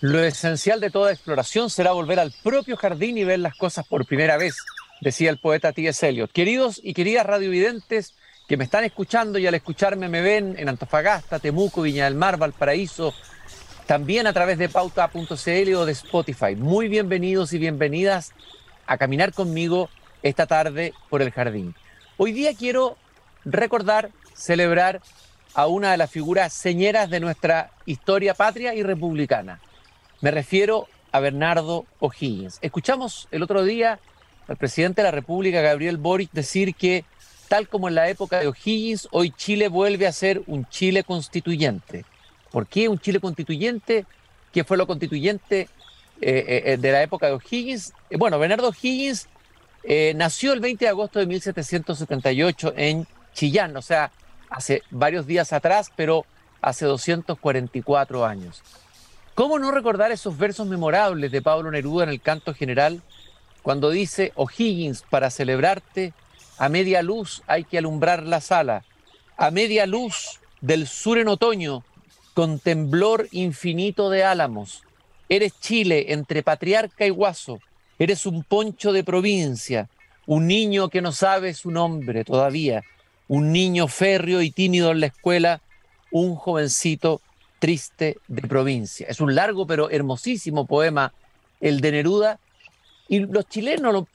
Lo esencial de toda exploración será volver al propio jardín y ver las cosas por primera vez, decía el poeta T.S. Eliot. Queridos y queridas radiovidentes que me están escuchando y al escucharme me ven en Antofagasta, Temuco, Viña del Mar, Valparaíso, también a través de pauta.cl o de Spotify. Muy bienvenidos y bienvenidas a caminar conmigo esta tarde por el jardín. Hoy día quiero recordar, celebrar a una de las figuras señeras de nuestra historia patria y republicana. Me refiero a Bernardo O'Higgins. Escuchamos el otro día al presidente de la República, Gabriel Boric, decir que, tal como en la época de O'Higgins, hoy Chile vuelve a ser un Chile constituyente. ¿Por qué un Chile constituyente? ¿Qué fue lo constituyente eh, eh, de la época de O'Higgins? Eh, bueno, Bernardo O'Higgins nació el 20 de agosto de 1778 en Chillán, o sea, hace varios días atrás, pero hace 244 años. ¿Cómo no recordar esos versos memorables de Pablo Neruda en el canto general cuando dice, O'Higgins, para celebrarte, a media luz hay que alumbrar la sala, a media luz del sur en otoño, con temblor infinito de álamos, eres Chile entre patriarca y guaso, eres un poncho de provincia, un niño que no sabe su nombre todavía, un niño férreo y tímido en la escuela, un jovencito triste de provincia. Es un largo pero hermosísimo poema, el de Neruda, y los chilenos,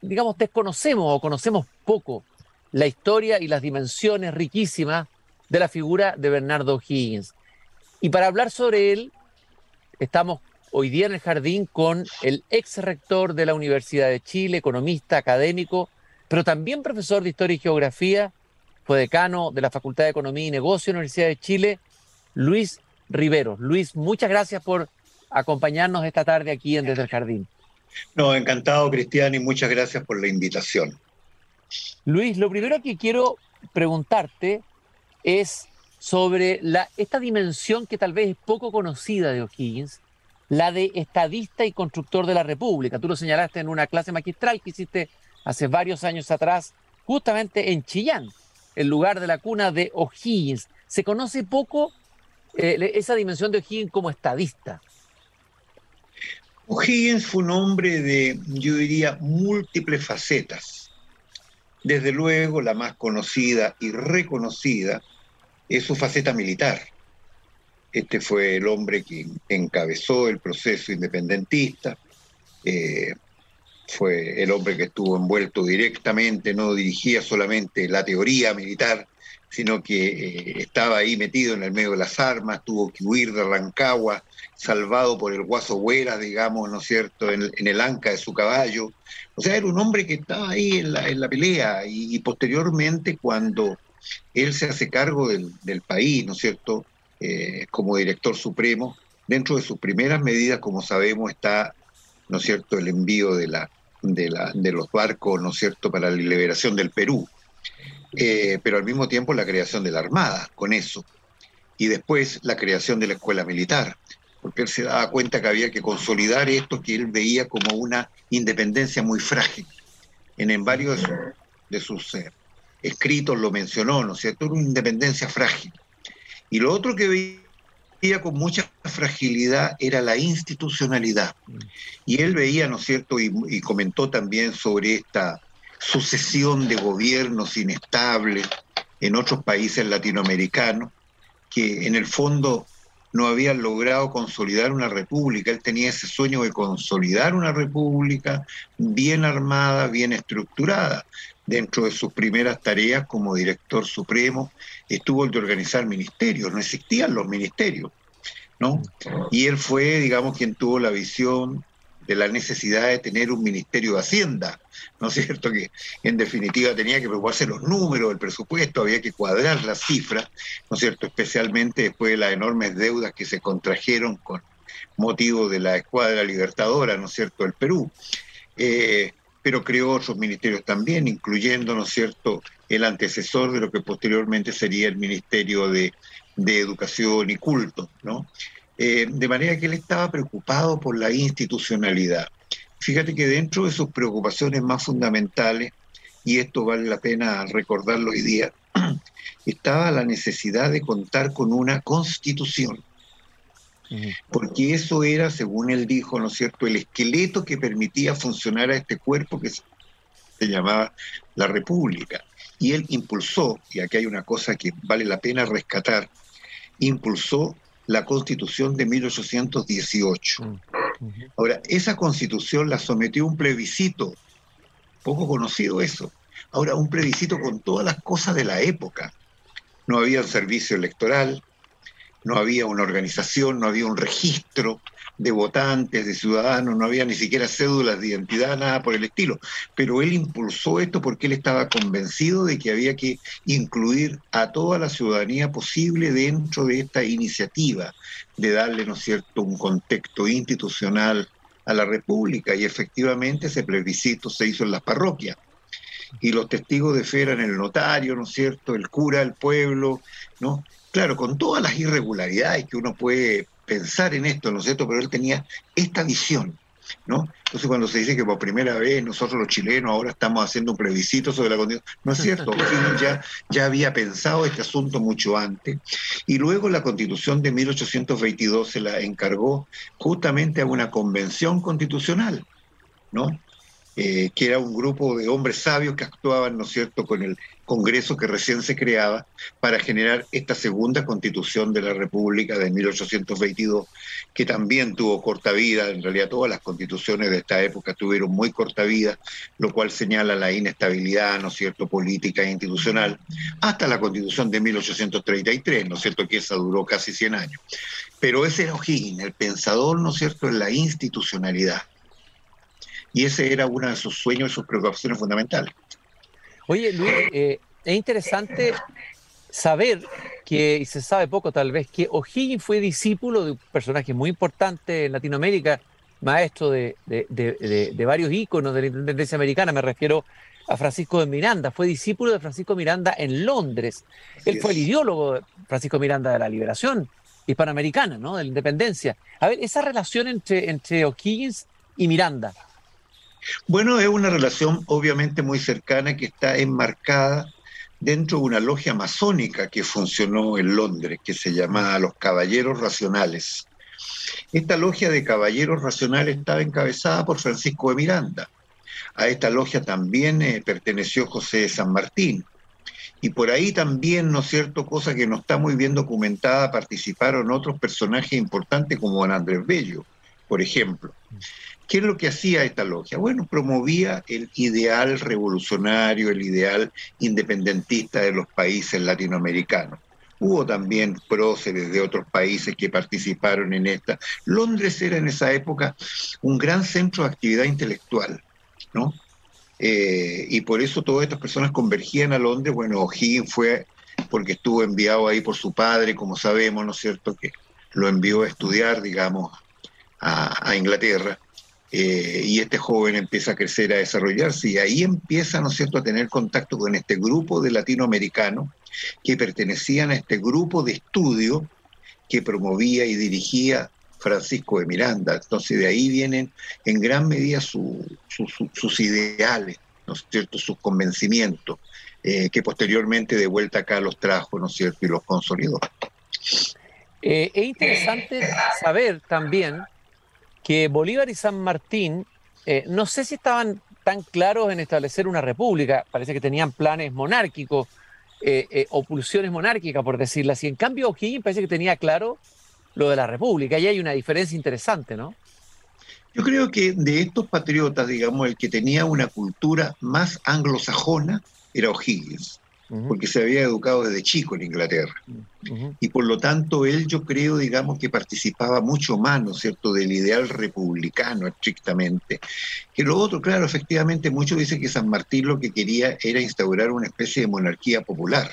digamos, desconocemos o conocemos poco la historia y las dimensiones riquísimas de la figura de Bernardo Higgins. Y para hablar sobre él, estamos hoy día en el jardín con el ex rector de la Universidad de Chile, economista, académico, pero también profesor de Historia y Geografía, fue decano de la Facultad de Economía y Negocio de la Universidad de Chile, Luis Rivero. Luis, muchas gracias por acompañarnos esta tarde aquí en Desde el Jardín. No, encantado, Cristian, y muchas gracias por la invitación. Luis, lo primero que quiero preguntarte es sobre la, esta dimensión que tal vez es poco conocida de O'Higgins, la de estadista y constructor de la República. Tú lo señalaste en una clase magistral que hiciste hace varios años atrás, justamente en Chillán, el lugar de la cuna de O'Higgins. Se conoce poco eh, esa dimensión de O'Higgins como estadista. O'Higgins fue un hombre de, yo diría, múltiples facetas. Desde luego, la más conocida y reconocida es su faceta militar. Este fue el hombre que encabezó el proceso independentista, eh, fue el hombre que estuvo envuelto directamente, no dirigía solamente la teoría militar, sino que eh, estaba ahí metido en el medio de las armas, tuvo que huir de Rancagua, salvado por el guaso Huera, digamos, ¿no es cierto?, en, el anca de su caballo. O sea, era un hombre que estaba ahí en la, pelea y, posteriormente cuando él se hace cargo del, país, ¿no es cierto?, eh, como director supremo, dentro de sus primeras medidas, como sabemos, está, ¿no es cierto?, el envío de, la, de, la, de los barcos, ¿no es cierto?, para la liberación del Perú. Eh, pero al mismo tiempo la creación de la Armada, con eso. Y después la creación de la Escuela Militar, porque él se daba cuenta que había que consolidar esto que él veía como una independencia muy frágil. En, varios de sus, eh, escritos lo mencionó, ¿no es cierto? Una independencia frágil. Y lo otro que veía con mucha fragilidad era la institucionalidad. Y él veía, ¿no es cierto? y comentó también sobre esta sucesión de gobiernos inestables en otros países latinoamericanos, que en el fondo no habían logrado consolidar una república. Él tenía ese sueño de consolidar una república bien armada, bien estructurada. Dentro de sus primeras tareas como director supremo estuvo el de organizar ministerios, no existían los ministerios, ¿no? Y él fue, digamos, quien tuvo la visión de la necesidad de tener un Ministerio de Hacienda, ¿no es cierto? Que en definitiva tenía que preocuparse los números, el presupuesto, había que cuadrar las cifras, ¿no es cierto? Especialmente después de las enormes deudas que se contrajeron con motivo de la escuadra libertadora, ¿no es cierto?, el Perú. Eh, pero creó otros ministerios también, incluyendo, ¿no es cierto?, el antecesor de lo que posteriormente sería el Ministerio de, de Educación y Culto, ¿no? Eh, de manera que él estaba preocupado por la institucionalidad. Fíjate que dentro de sus preocupaciones más fundamentales, y esto vale la pena recordarlo hoy día, estaba la necesidad de contar con una constitución. porque eso era, según él dijo, ¿no es cierto?, el esqueleto que permitía funcionar a este cuerpo que se llamaba la República. Y él impulsó, y aquí hay una cosa que vale la pena rescatar, impulsó la constitución de 1818. Ahora, esa constitución la sometió a un plebiscito, poco conocido eso. Ahora, un plebiscito con todas las cosas de la época. No había servicio electoral, no había una organización, no había un registro de votantes, de ciudadanos, no había ni siquiera cédulas de identidad, nada por el estilo. Pero él impulsó esto porque él estaba convencido de que había que incluir a toda la ciudadanía posible dentro de esta iniciativa, de darle, ¿no es cierto?, un contexto institucional a la República. Y efectivamente ese plebiscito se hizo en las parroquias y los testigos de fe eran el notario, ¿no es cierto?, el cura, el pueblo, ¿no? Claro, con todas las irregularidades que uno puede pensar en esto, ¿no es cierto? Pero él tenía esta visión, ¿no? Entonces cuando se dice que por primera vez nosotros los chilenos ahora estamos haciendo un plebiscito sobre la condición, no es cierto, ya, ya había pensado este asunto mucho antes, y luego la constitución de 1822 se la encargó justamente a una convención constitucional, ¿no? Eh, que era un grupo de hombres sabios que actuaban, ¿no es cierto?, con el Congreso que recién se creaba para generar esta segunda constitución de la República de 1822, que también tuvo corta vida, en realidad todas las constituciones de esta época tuvieron muy corta vida, lo cual señala la inestabilidad, ¿no es cierto?, política e institucional, hasta la constitución de 1833, ¿no es cierto?, que esa duró casi 100 años. Pero ese era O'Higgins, el pensador, ¿no es cierto?, en la institucionalidad y ese era uno de sus sueños y sus preocupaciones fundamentales. Oye, Luis, eh, es interesante saber que, y se sabe poco tal vez, que O'Higgins fue discípulo de un personaje muy importante en Latinoamérica, maestro de, varios íconos de la independencia americana, me refiero a Francisco de Miranda, fue discípulo de Francisco Miranda en Londres. Él fue el ideólogo de Francisco Miranda de la liberación hispanoamericana, ¿no? de la independencia. A ver, esa relación entre, entre O'Higgins y Miranda, bueno, es una relación obviamente muy cercana que está enmarcada dentro de una logia masónica que funcionó en Londres, que se llamaba los Caballeros Racionales. Esta logia de Caballeros Racionales estaba encabezada por Francisco de Miranda. A esta logia también eh, perteneció José de San Martín. Y por ahí también, ¿no es cierto?, cosa que no está muy bien documentada, participaron otros personajes importantes como Don Andrés Bello, por ejemplo. ¿Qué es lo que hacía esta logia? Bueno, promovía el ideal revolucionario, el ideal independentista de los países latinoamericanos. Hubo también próceres de otros países que participaron en esta. Londres era en esa época un gran centro de actividad intelectual, ¿no? Eh, y por eso todas estas personas convergían a Londres. Bueno, O'Higgins fue porque estuvo enviado ahí por su padre, como sabemos, ¿no es cierto?, que lo envió a estudiar, digamos, a Inglaterra. Eh, y este joven empieza a crecer, a desarrollarse, y ahí empieza, ¿no es cierto?, a tener contacto con este grupo de latinoamericanos que pertenecían a este grupo de estudio que promovía y dirigía Francisco de Miranda. Entonces de ahí vienen en gran medida sus ideales, ¿no es cierto?, sus convencimientos, eh, que posteriormente de vuelta acá los trajo, ¿no es cierto?, y los consolidó. Eh, es interesante saber también que Bolívar y San Martín, eh, no sé si estaban tan claros en establecer una república, parece que tenían planes monárquicos eh, eh, o pulsiones monárquicas, por decirlo así. En cambio, O'Higgins parece que tenía claro lo de la república, y hay una diferencia interesante, ¿no? Yo creo que de estos patriotas, digamos, el que tenía una cultura más anglosajona era O'Higgins porque se había educado desde chico en Inglaterra. Y por lo tanto, él yo creo, digamos, que participaba mucho más, ¿no es cierto?, del ideal republicano estrictamente. Que lo otro, claro, efectivamente, muchos dicen que San Martín lo que quería era instaurar una especie de monarquía popular.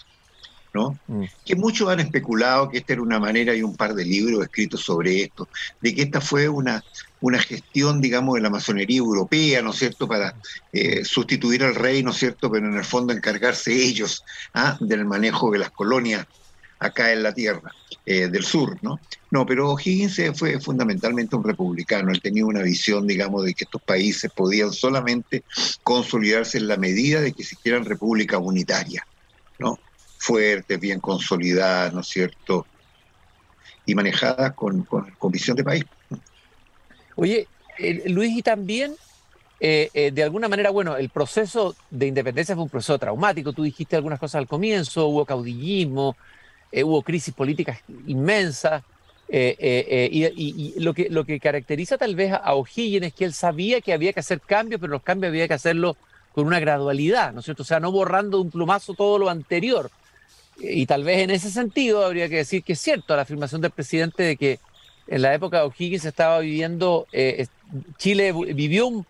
¿No? Mm. Que muchos han especulado que esta era una manera, hay un par de libros escritos sobre esto, de que esta fue una, una gestión, digamos, de la masonería europea, ¿no es cierto?, para eh, sustituir al rey, ¿no es cierto?, pero en el fondo encargarse ellos ¿ah? del manejo de las colonias acá en la tierra eh, del sur, ¿no? No, pero O'Higgins fue fundamentalmente un republicano, él tenía una visión, digamos, de que estos países podían solamente consolidarse en la medida de que existieran repúblicas unitarias, ¿no? Fuertes, bien consolidadas, ¿no es cierto?, y manejadas con, con, visión de país. Oye, eh, Luis, y también, eh, eh, de alguna manera, bueno, el proceso de independencia fue un proceso traumático. Tú dijiste algunas cosas al comienzo, hubo caudillismo, hubo crisis políticas inmensas. y, lo, que, lo que caracteriza tal vez a O'Higgins es que él sabía que había que hacer cambios, pero los cambios había que hacerlo con una gradualidad, ¿no es cierto? O sea, no borrando de un plumazo todo lo anterior. Y tal vez en ese sentido habría que decir que es cierto la afirmación del presidente de que en la época de O'Higgins estaba viviendo, eh, Chile vivió un,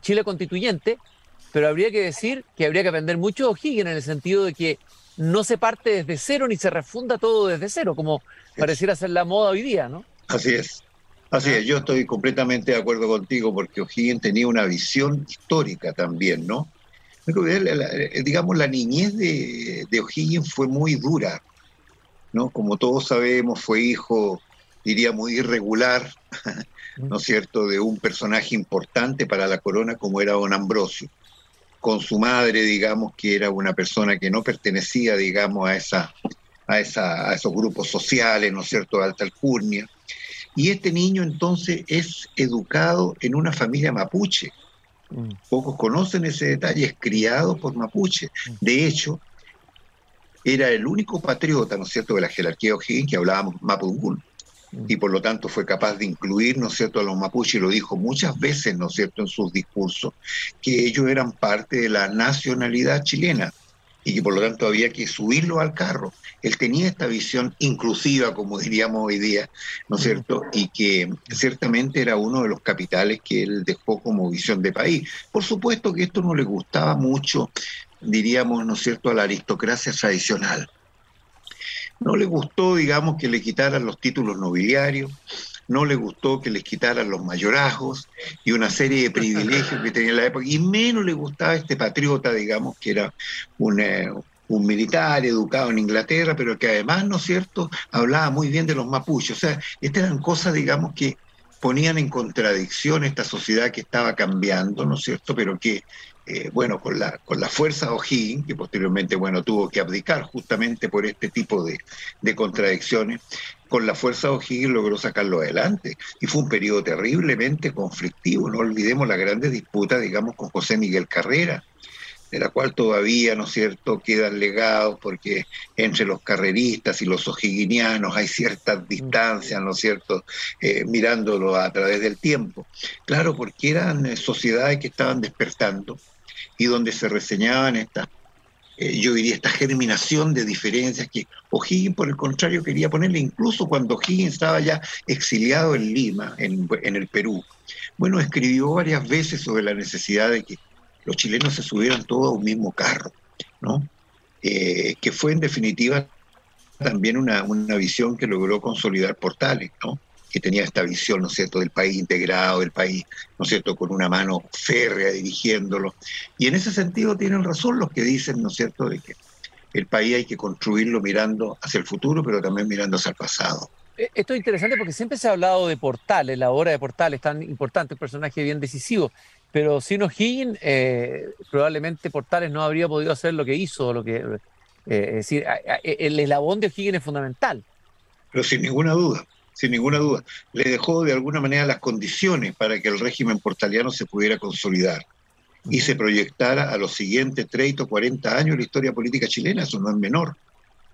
Chile constituyente, pero habría que decir que habría que aprender mucho de O'Higgins en el sentido de que no se parte desde cero ni se refunda todo desde cero, como pareciera ser la moda hoy día, ¿no? Así es. Así es, yo estoy completamente de acuerdo contigo porque O'Higgins tenía una visión histórica también, ¿no? Digamos, la niñez de, de O'Higgins fue muy dura, ¿no? Como todos sabemos, fue hijo, diría, muy irregular, ¿no es cierto?, de un personaje importante para la corona como era don Ambrosio, con su madre, digamos, que era una persona que no pertenecía, digamos, a, esa, a, esa, a esos grupos sociales, ¿no es cierto?, de alta alcurnia y este niño entonces es educado en una familia mapuche. Mm. Pocos conocen ese detalle, es criado por mapuche. Mm. De hecho, era el único patriota, ¿no es cierto?, de la jerarquía O'Higgins que hablábamos mapungún. Mm. Y por lo tanto fue capaz de incluir, ¿no es cierto?, a los mapuches, y lo dijo muchas veces, ¿no es cierto?, en sus discursos, que ellos eran parte de la nacionalidad chilena y que por lo tanto había que subirlo al carro. Él tenía esta visión inclusiva, como diríamos hoy día, ¿no es cierto? Y que ciertamente era uno de los capitales que él dejó como visión de país. Por supuesto que esto no le gustaba mucho, diríamos, ¿no es cierto?, a la aristocracia tradicional. No le gustó, digamos, que le quitaran los títulos nobiliarios, no le gustó que les quitaran los mayorazgos y una serie de privilegios que tenía en la época, y menos le gustaba este patriota, digamos, que era un, eh, un militar educado en Inglaterra, pero que además, ¿no es cierto?, hablaba muy bien de los mapuches. O sea, estas eran cosas, digamos, que ponían en contradicción esta sociedad que estaba cambiando, ¿no es cierto?, pero que eh, bueno, con la, con la fuerza O'Higgins, que posteriormente, bueno, tuvo que abdicar justamente por este tipo de, de contradicciones, con la fuerza O'Higgins logró sacarlo adelante. Y fue un periodo terriblemente conflictivo, no olvidemos la grandes disputa, digamos, con José Miguel Carrera, de la cual todavía, ¿no es cierto?, quedan legados porque entre los carreristas y los ojiguinianos hay ciertas distancias, ¿no es cierto?, eh, mirándolo a través del tiempo. Claro, porque eran eh, sociedades que estaban despertando, y donde se reseñaban estas, eh, yo diría, esta germinación de diferencias que O'Higgins, por el contrario, quería ponerle, incluso cuando O'Higgins estaba ya exiliado en Lima, en, el Perú. Bueno, escribió varias veces sobre la necesidad de que los chilenos se subieran todos a un mismo carro, ¿no? Eh, que fue en definitiva también una, una visión que logró consolidar Portales, ¿no? Que tenía esta visión, ¿no es cierto?, del país integrado, del país, ¿no es cierto?, con una mano férrea dirigiéndolo. Y en ese sentido tienen razón los que dicen, ¿no es cierto?, de que el país hay que construirlo mirando hacia el futuro, pero también mirando hacia el pasado. Eh, esto es interesante porque siempre se ha hablado de Portales, la obra de Portales, tan importante, un personaje bien decisivo, pero sin O'Higgins eh, probablemente Portales no habría podido hacer lo que hizo, lo que, eh, es decir, el eslabón de O'Higgins es fundamental. Pero sin ninguna duda sin ninguna duda. Le dejó de alguna manera las condiciones para que el régimen portaliano se pudiera consolidar y se proyectara a los siguientes 30 o 40 años la historia política chilena. Eso no es menor.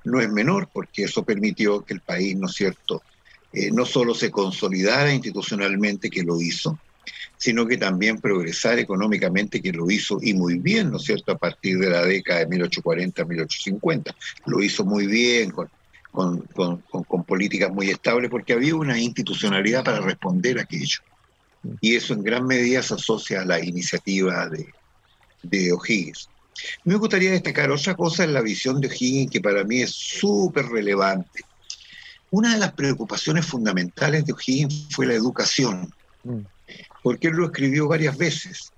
No es menor porque eso permitió que el país, ¿no es cierto?, eh, no solo se consolidara institucionalmente, que lo hizo, sino que también progresara económicamente, que lo hizo y muy bien, ¿no es cierto?, a partir de la década de 1840-1850. Lo hizo muy bien con con, con, políticas muy estables, porque había una institucionalidad para responder a aquello. Y eso en gran medida se asocia a la iniciativa de, de O'Higgins. Me gustaría destacar otra cosa en la visión de O'Higgins que para mí es súper relevante. Una de las preocupaciones fundamentales de O'Higgins fue la educación, porque él lo escribió varias veces,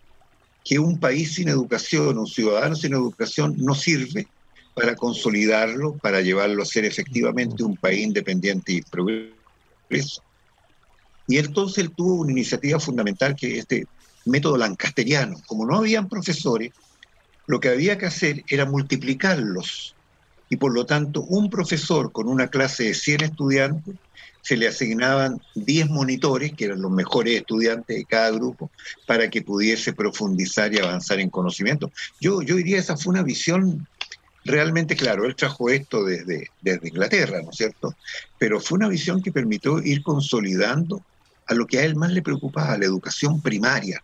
que un país sin educación, un ciudadano sin educación no sirve para consolidarlo, para llevarlo a ser efectivamente un país independiente y progreso. Y entonces él tuvo una iniciativa fundamental que es este método lancasteriano. Como no habían profesores, lo que había que hacer era multiplicarlos y por lo tanto un profesor con una clase de 100 estudiantes se le asignaban 10 monitores, que eran los mejores estudiantes de cada grupo, para que pudiese profundizar y avanzar en conocimiento. Yo, yo diría esa fue una visión realmente, claro, él trajo esto desde, desde Inglaterra, ¿no es cierto? Pero fue una visión que permitió ir consolidando a lo que a él más le preocupaba, la educación primaria,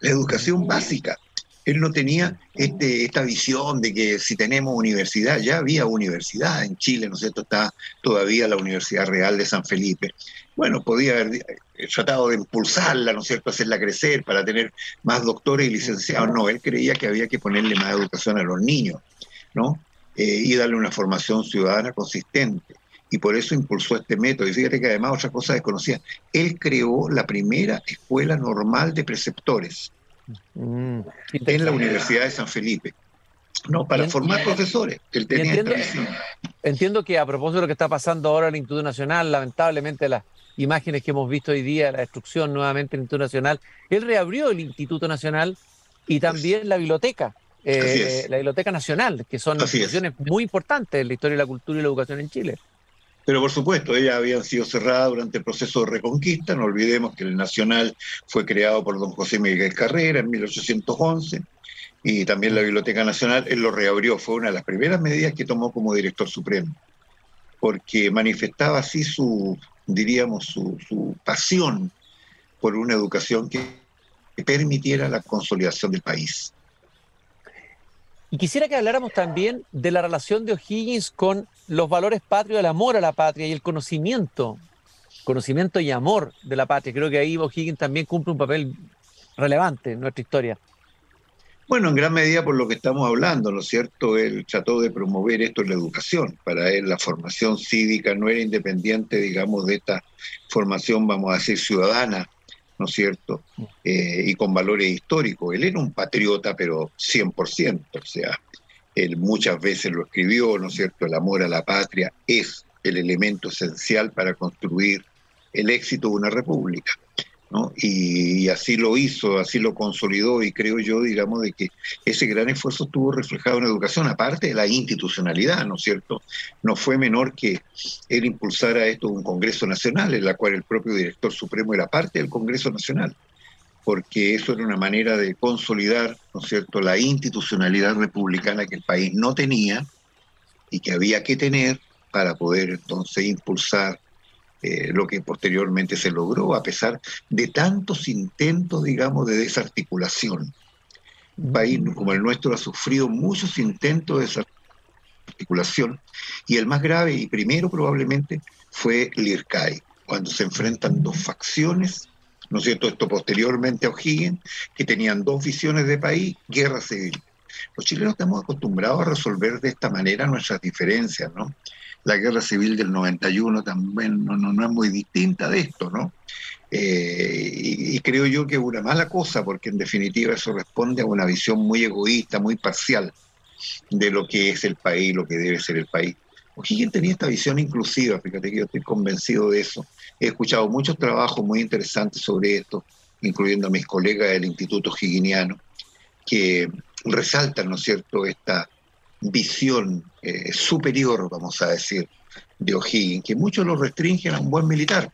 la educación básica él no tenía este, esta visión de que si tenemos universidad, ya había universidad en Chile, ¿no es cierto? Está todavía la Universidad Real de San Felipe. Bueno, podía haber eh, tratado de impulsarla, ¿no es cierto?, hacerla crecer para tener más doctores y licenciados. No, él creía que había que ponerle más educación a los niños, ¿no? Eh, y darle una formación ciudadana consistente. Y por eso impulsó este método. Y fíjate que además otra cosa desconocida, él creó la primera escuela normal de preceptores Mm. en la Universidad de San Felipe. No, para formar profesores. Él tenía entiendo, entiendo que a propósito de lo que está pasando ahora en el Instituto Nacional, lamentablemente las imágenes que hemos visto hoy día, la destrucción nuevamente del Instituto Nacional, él reabrió el Instituto Nacional y también la biblioteca, eh, la Biblioteca Nacional, que son instituciones muy importantes en la historia de la cultura y la educación en Chile. Pero por supuesto, ellas habían sido cerradas durante el proceso de reconquista. No olvidemos que el Nacional fue creado por don José Miguel Carrera en 1811 y también la Biblioteca Nacional, él lo reabrió. Fue una de las primeras medidas que tomó como director supremo, porque manifestaba así su, diríamos, su, su pasión por una educación que permitiera la consolidación del país. Y quisiera que habláramos también de la relación de O'Higgins con los valores patrios, el amor a la patria y el conocimiento, conocimiento y amor de la patria. Creo que ahí O'Higgins también cumple un papel relevante en nuestra historia. Bueno, en gran medida por lo que estamos hablando, ¿no es cierto? Él trató de promover esto en la educación. Para él la formación cívica no era independiente, digamos, de esta formación, vamos a decir, ciudadana, ¿no es cierto? Eh, y con valores históricos. Él era un patriota, pero 100%, o sea, él muchas veces lo escribió, ¿no es cierto? El amor a la patria es el elemento esencial para construir el éxito de una república. Y, así lo hizo, así lo consolidó y creo yo, digamos, de que ese gran esfuerzo estuvo reflejado en educación, aparte de la institucionalidad, ¿no es cierto? No fue menor que él impulsara esto un Congreso Nacional, en la cual el propio director supremo era parte del Congreso Nacional, porque eso era una manera de consolidar, ¿no es cierto?, la institucionalidad republicana que el país no tenía y que había que tener para poder entonces impulsar eh, lo que posteriormente se logró, a pesar de tantos intentos, digamos, de desarticulación. Un país como el nuestro ha sufrido muchos intentos de desarticulación y el más grave y primero probablemente fue Lircay, cuando se enfrentan dos facciones, ¿no es cierto? Esto posteriormente a O'Higgins, que tenían dos visiones de país, guerra civil. Los chilenos estamos acostumbrados a resolver de esta manera nuestras diferencias, ¿no? La guerra civil del 91 también no, no, es muy distinta de esto, ¿no? Eh, y, creo yo que es una mala cosa, porque en definitiva eso responde a una visión muy egoísta, muy parcial de lo que es el país, lo que debe ser el país. O'Higgins tenía esta visión inclusiva, fíjate que yo estoy convencido de eso. He escuchado muchos trabajos muy interesantes sobre esto, incluyendo a mis colegas del Instituto Higginiano, que resaltan, ¿no es cierto?, esta, visión eh, superior, vamos a decir, de O'Higgins, que muchos lo restringen a un buen militar,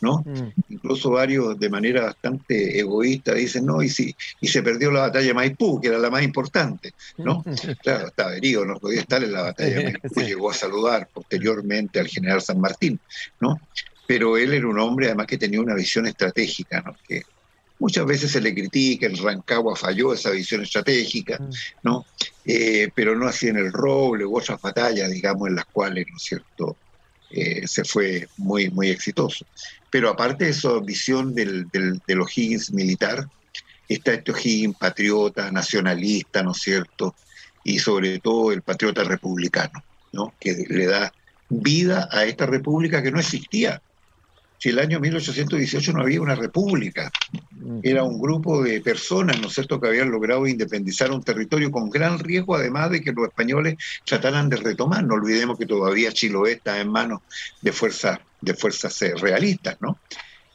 ¿no? Mm. Incluso varios de manera bastante egoísta dicen, no, y si y se perdió la batalla de Maipú, que era la más importante, ¿no? claro, estaba herido, no podía estar en la batalla de Maipú, llegó a saludar posteriormente al general San Martín, ¿no? Pero él era un hombre además que tenía una visión estratégica, ¿no? Que Muchas veces se le critica, el Rancagua falló esa visión estratégica, mm. ¿no? Eh, pero no así en el Roble u otras batallas, digamos, en las cuales, ¿no es cierto?, eh, se fue muy, muy exitoso. Pero aparte de esa visión del, del, del O'Higgins militar, está este O'Higgins patriota, nacionalista, ¿no es cierto?, y sobre todo el patriota republicano, ¿no?, que le da vida a esta república que no existía si el año 1818 no había una república, era un grupo de personas, ¿no es cierto?, que habían logrado independizar un territorio con gran riesgo, además de que los españoles trataran de retomar. No olvidemos que todavía Chiloé está en manos de fuerzas, de fuerzas eh, realistas, ¿no?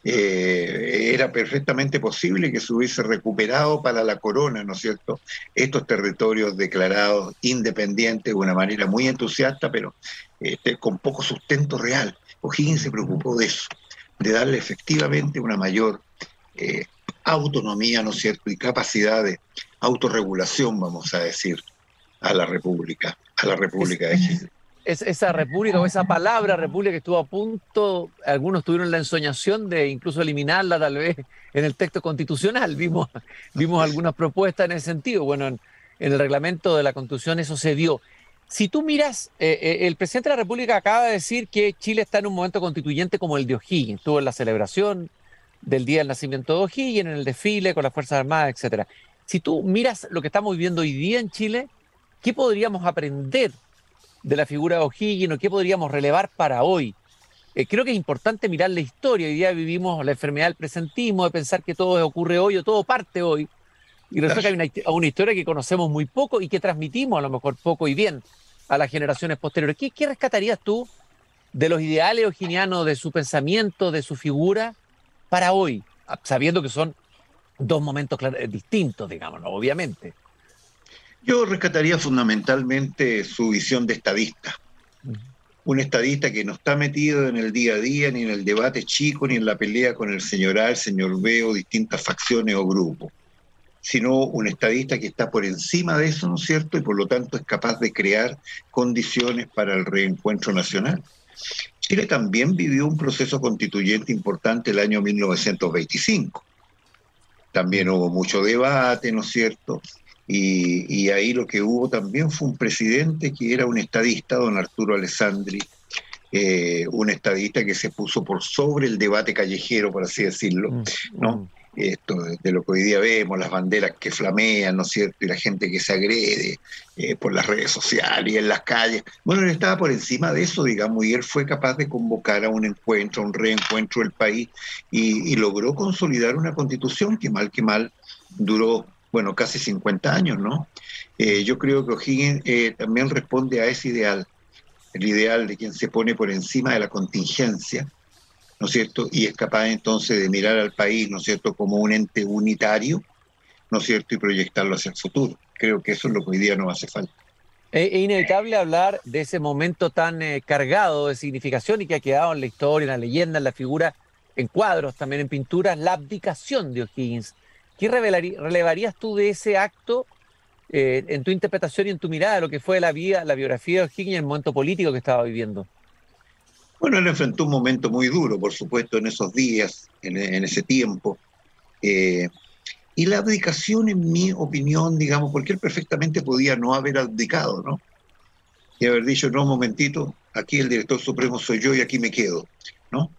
Eh, era perfectamente posible que se hubiese recuperado para la corona, ¿no es cierto?, estos territorios declarados independientes de una manera muy entusiasta, pero este, con poco sustento real. O'Higgins se preocupó de eso, de darle efectivamente una mayor eh, autonomía, ¿no es cierto?, y capacidad de autorregulación, vamos a decir, a la República, a la República de Chile esa república o esa palabra república que estuvo a punto, algunos tuvieron la ensoñación de incluso eliminarla tal vez en el texto constitucional. Vimos, vimos algunas propuestas en ese sentido. Bueno, en, el reglamento de la constitución eso se dio. Si tú miras, eh, eh, el presidente de la República acaba de decir que Chile está en un momento constituyente como el de O'Higgins. Estuvo en la celebración del día del nacimiento de O'Higgins, en el desfile con las Fuerzas Armadas, etcétera. Si tú miras lo que estamos viviendo hoy día en Chile, ¿qué podríamos aprender de la figura de O'Higgins o qué podríamos relevar para hoy. Eh, creo que es importante mirar la historia. Hoy día vivimos la enfermedad del presentismo, de pensar que todo ocurre hoy o todo parte hoy. Y resulta que hay una, historia que conocemos muy poco y que transmitimos a lo mejor poco y bien a las generaciones posteriores. ¿Qué, qué rescatarías tú de los ideales oginianos, de su pensamiento, de su figura para hoy, sabiendo que son dos momentos distintos, digamos, obviamente? Yo rescataría fundamentalmente su visión de estadista. Un estadista que no está metido en el día a día, ni en el debate chico, ni en la pelea con el señor A, el señor B o distintas facciones o grupos, sino un estadista que está por encima de eso, ¿no es cierto? Y por lo tanto es capaz de crear condiciones para el reencuentro nacional. Chile también vivió un proceso constituyente importante el año 1925. También hubo mucho debate, ¿no es cierto? Y, ahí lo que hubo también fue un presidente que era un estadista, don Arturo Alessandri, eh, un estadista que se puso por sobre el debate callejero, por así decirlo, mm, ¿no? Esto de lo que hoy día vemos, las banderas que flamean, ¿no es cierto? Y la gente que se agrede eh, por las redes sociales y en las calles. Bueno, él estaba por encima de eso, digamos, y él fue capaz de convocar a un encuentro, un reencuentro del país y, y logró consolidar una constitución que mal que mal duró bueno, casi 50 años, ¿no? Eh, yo creo que O'Higgins eh, también responde a ese ideal, el ideal de quien se pone por encima de la contingencia, ¿no es cierto? Y es capaz entonces de mirar al país, ¿no es cierto?, como un ente unitario, ¿no es cierto?, y proyectarlo hacia el futuro. Creo que eso es lo que hoy día nos hace falta. Es inevitable hablar de ese momento tan eh, cargado de significación y que ha quedado en la historia, en la leyenda, en la figura, en cuadros, también en pinturas, la abdicación de O'Higgins ¿Qué relevarías tú de ese acto eh, en tu interpretación y en tu mirada de lo que fue la vida, la biografía de O'Higgins y el momento político que estaba viviendo? Bueno, él enfrentó un momento muy duro, por supuesto, en esos días, en, ese tiempo. Eh, y la abdicación, en mi opinión, digamos, porque él perfectamente podía no haber abdicado, ¿no? Y haber dicho, no, un momentito, aquí el director supremo soy yo y aquí me quedo, ¿no?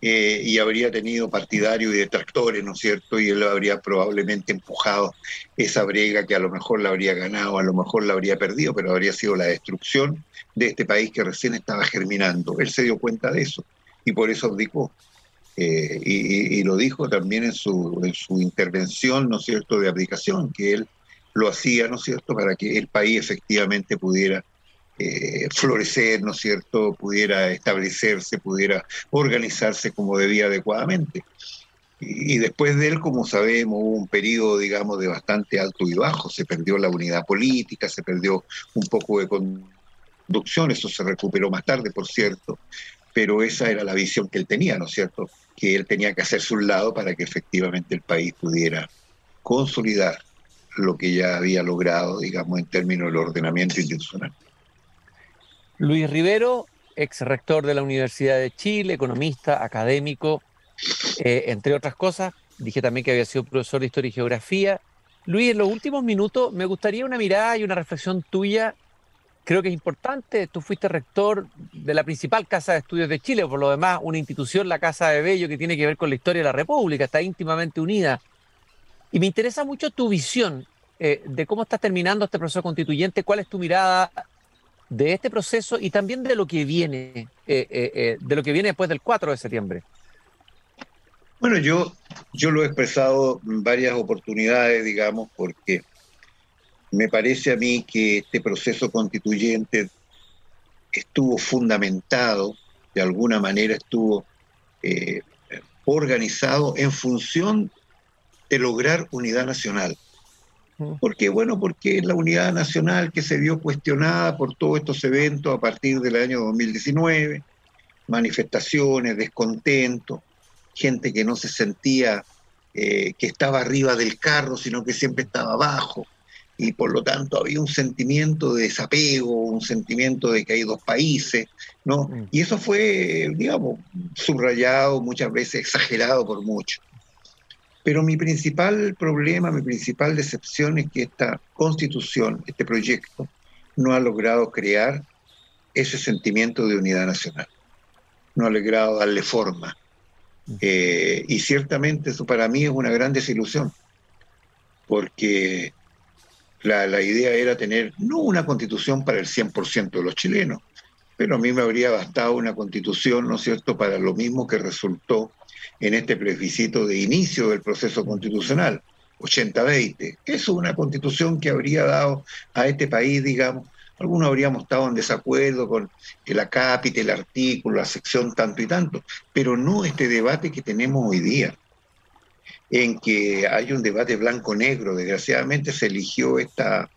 Eh, y habría tenido partidarios y detractores, ¿no es cierto? Y él habría probablemente empujado esa brega que a lo mejor la habría ganado, a lo mejor la habría perdido, pero habría sido la destrucción de este país que recién estaba germinando. Él se dio cuenta de eso y por eso abdicó. Eh, y, lo dijo también en su, en su intervención, ¿no cierto?, de abdicación, que él lo hacía, ¿no cierto?, para que el país efectivamente pudiera eh, florecer, ¿no cierto?, pudiera establecerse, pudiera organizarse como debía adecuadamente. Y, después de él, como sabemos, hubo un periodo, digamos, de bastante alto y bajo. Se perdió la unidad política, se perdió un poco de conducción, eso se recuperó más tarde, por cierto, pero esa era la visión que él tenía, ¿no es cierto? Que él tenía que hacerse un lado para que efectivamente el país pudiera consolidar lo que ya había logrado, digamos, en términos del ordenamiento institucional. Luis Rivero, ex rector de la Universidad de Chile, economista, académico, eh, entre otras cosas. Dije también que había sido profesor de Historia y Geografía. Luis, en los últimos minutos me gustaría una mirada y una reflexión tuya. Creo que es importante. Tú fuiste rector de la principal Casa de Estudios de Chile, por lo demás, una institución, la Casa de Bello, que tiene que ver con la historia de la República, está íntimamente unida. Y me interesa mucho tu visión eh, de cómo estás terminando este proceso constituyente, cuál es tu mirada de este proceso y también de lo que viene, eh, eh, eh, de lo que viene después del 4 de septiembre. Bueno, yo, yo lo he expresado en varias oportunidades, digamos, porque me parece a mí que este proceso constituyente estuvo fundamentado, de alguna manera estuvo organizado en función de lograr unidad nacional. ¿Por qué? Bueno, porque la unidad nacional que se vio cuestionada por todos estos eventos a partir del año 2019, manifestaciones, descontento, gente que no se sentía eh, que estaba arriba del carro, sino que siempre estaba abajo, y por lo tanto había un sentimiento de desapego, un sentimiento de que hay dos países, ¿no? Mm. Y eso fue, digamos, subrayado, muchas veces exagerado por mucho. Pero mi principal problema, mi principal decepción es que esta constitución, este proyecto, no ha logrado crear ese sentimiento de unidad nacional. No ha logrado darle forma. Mm. Eh, y ciertamente eso para mí es una gran desilusión, porque la, idea era tener no una constitución para el 100% de los chilenos, pero a mí me habría bastado una constitución, ¿no es cierto?, para lo mismo que resultó en este plebiscito de inicio del proceso constitucional, 80-20. Es una constitución que habría dado a este país, digamos, algunos habríamos estado en desacuerdo con el acápite, el artículo, la sección tanto y tanto, pero no este debate que tenemos hoy día, en que hay un debate blanco-negro. Desgraciadamente se eligió esta,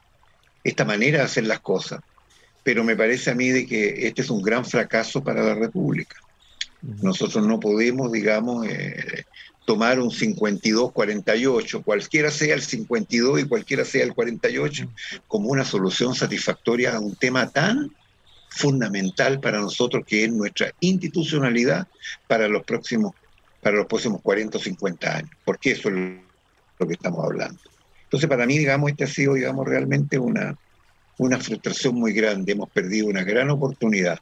esta manera de hacer las cosas, pero me parece a mí de que este es un gran fracaso para la República. Nosotros no podemos, digamos, eh, tomar un 52-48, cualquiera sea el 52 y cualquiera sea el 48, como una solución satisfactoria a un tema tan fundamental para nosotros que es nuestra institucionalidad para los próximos para los próximos 40 o 50 años, porque eso es lo que estamos hablando. Entonces, para mí, digamos, este ha sido, digamos, realmente una, una frustración muy grande. Hemos perdido una gran oportunidad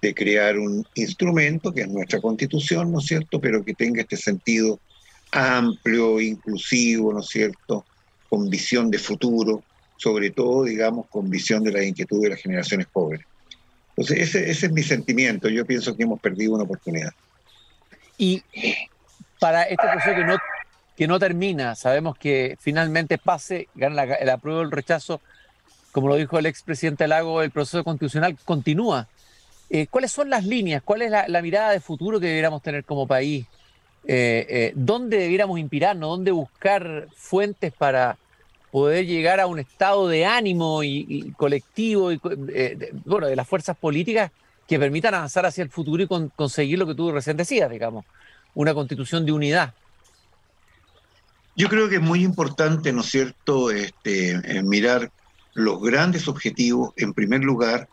de crear un instrumento, que es nuestra constitución, ¿no es cierto?, pero que tenga este sentido amplio, inclusivo, ¿no es cierto?, con visión de futuro, sobre todo, digamos, con visión de la inquietud de las generaciones pobres. Entonces, ese, ese es mi sentimiento. Yo pienso que hemos perdido una oportunidad. Y para este proceso que no, que no termina, sabemos que finalmente pase, gana el apruebo el rechazo, como lo dijo el expresidente Lago, el proceso constitucional continúa. Eh, ¿Cuáles son las líneas? ¿Cuál es la, mirada de futuro que debiéramos tener como país? Eh, eh, ¿Dónde debiéramos inspirarnos? ¿Dónde buscar fuentes para poder llegar a un estado de ánimo y, colectivo y, de, bueno, de las fuerzas políticas que permitan avanzar hacia el futuro y conseguir lo que tú recién decías, digamos, una constitución de unidad? Yo creo que es muy importante, ¿no es cierto?, este, mirar los grandes objetivos, en primer lugar,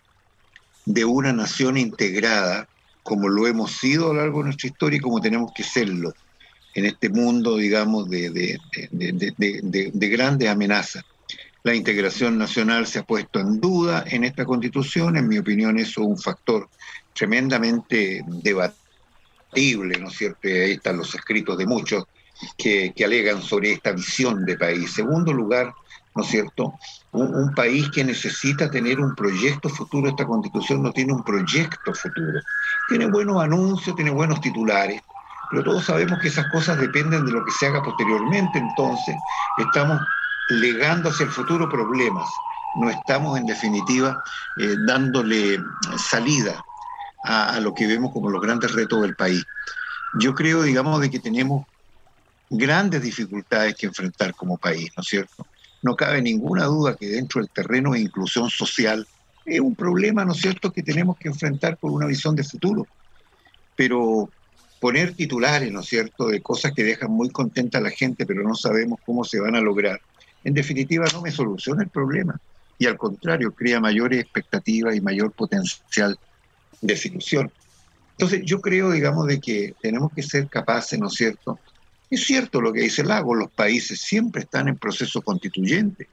de una nación integrada, como lo hemos sido a lo largo de nuestra historia y como tenemos que serlo en este mundo, digamos, de, de, grandes amenazas. La integración nacional se ha puesto en duda en esta constitución, en mi opinión eso es un factor tremendamente debatible, ¿no es cierto? Ahí están los escritos de muchos que, alegan sobre esta visión de país. Segundo lugar, ¿no es cierto? Un, país que necesita tener un proyecto futuro, esta constitución no tiene un proyecto futuro. Tiene buenos anuncios, tiene buenos titulares, pero todos sabemos que esas cosas dependen de lo que se haga posteriormente, entonces estamos legando hacia el futuro problemas, no estamos en definitiva eh, dándole salida a, a lo que vemos como los grandes retos del país. Yo creo, digamos, de que tenemos grandes dificultades que enfrentar como país, ¿no es cierto? no cabe ninguna duda que dentro del terreno de inclusión social es un problema, ¿no es cierto?, que tenemos que enfrentar por una visión de futuro. Pero poner titulares, ¿no es cierto?, de cosas que dejan muy contenta a la gente, pero no sabemos cómo se van a lograr, en definitiva no me soluciona el problema. Y al contrario, crea mayores expectativas y mayor potencial de desilusión. Entonces yo creo, digamos, de que tenemos que ser capaces, ¿no es cierto?, es cierto lo que dice Lago, los países siempre están en proceso constituyente,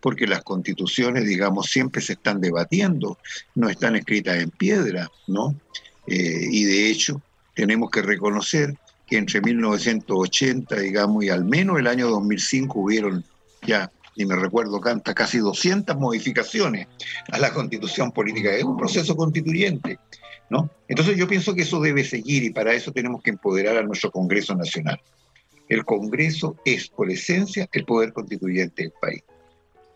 porque las constituciones, digamos, siempre se están debatiendo, no están escritas en piedra, ¿no? Eh, y de hecho, tenemos que reconocer que entre 1980, digamos, y al menos el año 2005 hubieron ya, y me recuerdo, canta casi 200 modificaciones a la constitución política. Es un proceso constituyente, ¿no? Entonces yo pienso que eso debe seguir y para eso tenemos que empoderar a nuestro Congreso Nacional. El Congreso es, por esencia, el poder constituyente del país.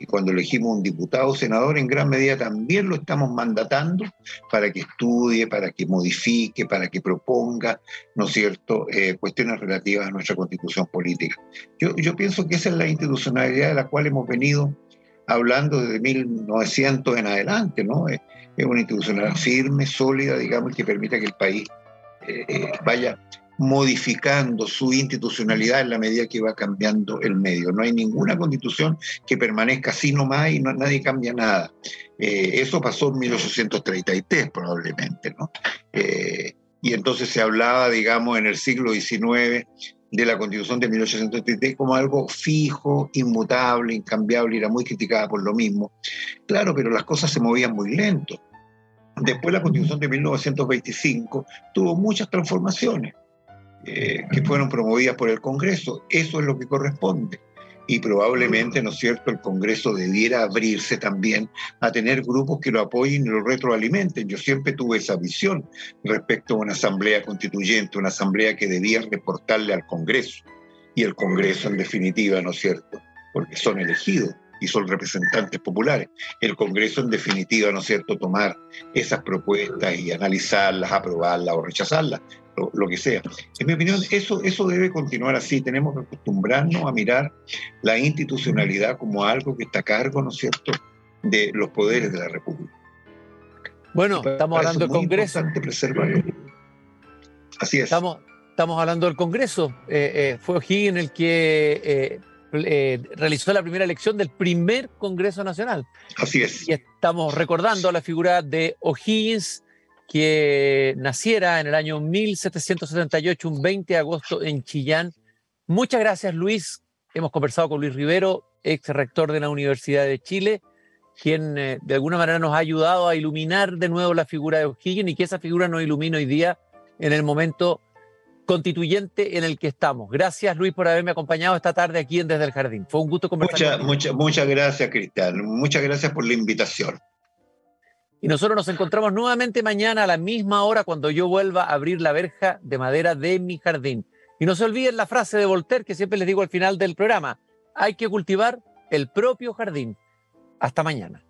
Y cuando elegimos un diputado o senador, en gran medida también lo estamos mandatando para que estudie, para que modifique, para que proponga, ¿no es cierto?, eh, cuestiones relativas a nuestra constitución política. Yo, yo pienso que esa es la institucionalidad de la cual hemos venido hablando desde 1900 en adelante, ¿no? Es, una institucionalidad firme, sólida, digamos, que permita que el país eh, eh, vaya modificando su institucionalidad en la medida que va cambiando el medio. No hay ninguna constitución que permanezca así nomás y no, nadie cambia nada. Eh, eso pasó en 1833 probablemente, ¿no? Eh, y entonces se hablaba, digamos, en el siglo XIX de la constitución de 1833 como algo fijo, inmutable, incambiable, y era muy criticada por lo mismo. Claro, pero las cosas se movían muy lento. Después la constitución de 1925 tuvo muchas transformaciones eh, que fueron promovidas por el Congreso. Eso es lo que corresponde. Y probablemente, ¿no es cierto?, el Congreso debiera abrirse también a tener grupos que lo apoyen y lo retroalimenten. Yo siempre tuve esa visión respecto a una asamblea constituyente, una asamblea que debía reportarle al Congreso. Y el Congreso, en definitiva, ¿no es cierto?, porque son elegidos y son representantes populares. El Congreso, en definitiva, ¿no es cierto?, tomar esas propuestas y analizarlas, aprobarlas o rechazarlas lo, que sea. En mi opinión, eso, eso debe continuar así. Tenemos que acostumbrarnos a mirar la institucionalidad como algo que está a cargo, ¿no es cierto?, de los poderes de la República. Bueno, estamos hablando del Congreso. Así es. Estamos, estamos hablando del Congreso. Eh, eh, fue O'Higgins el que eh, realizó la primera elección del primer Congreso Nacional. Así es. Y estamos recordando la figura de O'Higgins que naciera en el año 1778, un 20 de agosto, en Chillán. Muchas gracias, Luis. Hemos conversado con Luis Rivero, ex rector de la Universidad de Chile, quien eh, de alguna manera nos ha ayudado a iluminar de nuevo la figura de O'Higgins y que esa figura nos ilumine hoy día en el momento constituyente en el que estamos. Gracias, Luis, por haberme acompañado esta tarde aquí en Desde el Jardín. Fue un gusto conversar. Muchas, muchas gracias, Cristian. Muchas gracias por la invitación. Y nosotros nos encontramos nuevamente mañana a la misma hora cuando yo vuelva a abrir la verja de madera de mi jardín. Y no se olviden la frase de Voltaire que siempre les digo al final del programa. Hay que cultivar el propio jardín. Hasta mañana.